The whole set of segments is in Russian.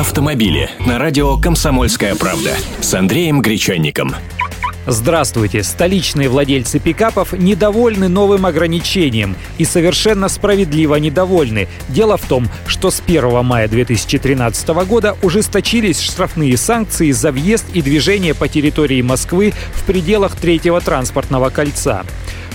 автомобили на радио «Комсомольская правда» с Андреем Гречанником. Здравствуйте! Столичные владельцы пикапов недовольны новым ограничением и совершенно справедливо недовольны. Дело в том, что с 1 мая 2013 года ужесточились штрафные санкции за въезд и движение по территории Москвы в пределах третьего транспортного кольца.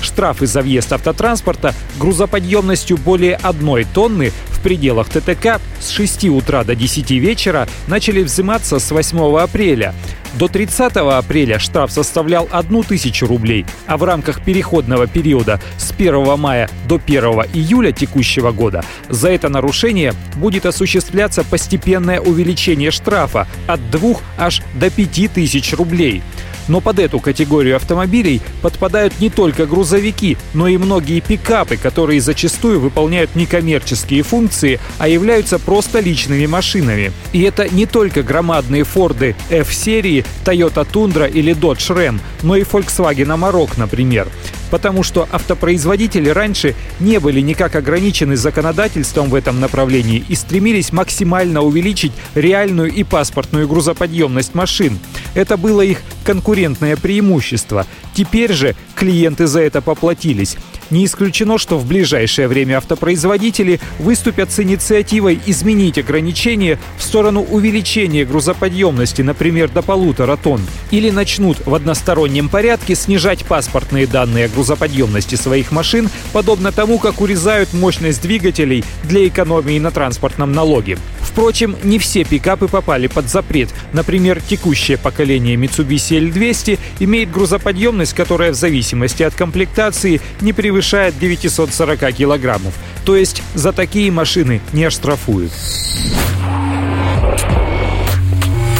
Штрафы за въезд автотранспорта грузоподъемностью более одной тонны в пределах ТТК с 6 утра до 10 вечера начали взиматься с 8 апреля. До 30 апреля штраф составлял 1000 рублей, а в рамках переходного периода с 1 мая до 1 июля текущего года за это нарушение будет осуществляться постепенное увеличение штрафа от 2 аж до 5000 рублей. Но под эту категорию автомобилей подпадают не только грузовики, но и многие пикапы, которые зачастую выполняют некоммерческие функции, а являются просто личными машинами. И это не только громадные Форды F-серии, Toyota Tundra или Dodge Ram, но и Volkswagen Amarok, например потому что автопроизводители раньше не были никак ограничены законодательством в этом направлении и стремились максимально увеличить реальную и паспортную грузоподъемность машин. Это было их конкурентное преимущество. Теперь же клиенты за это поплатились. Не исключено, что в ближайшее время автопроизводители выступят с инициативой изменить ограничения в сторону увеличения грузоподъемности, например, до полутора тонн. Или начнут в одностороннем порядке снижать паспортные данные о грузоподъемности своих машин, подобно тому, как урезают мощность двигателей для экономии на транспортном налоге. Впрочем, не все пикапы попали под запрет. Например, текущее поколение Mitsubishi L200 имеет грузоподъемность, которая в зависимости от комплектации не превышает 940 килограммов. То есть за такие машины не оштрафуют.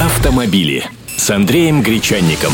Автомобили с Андреем Гречанником.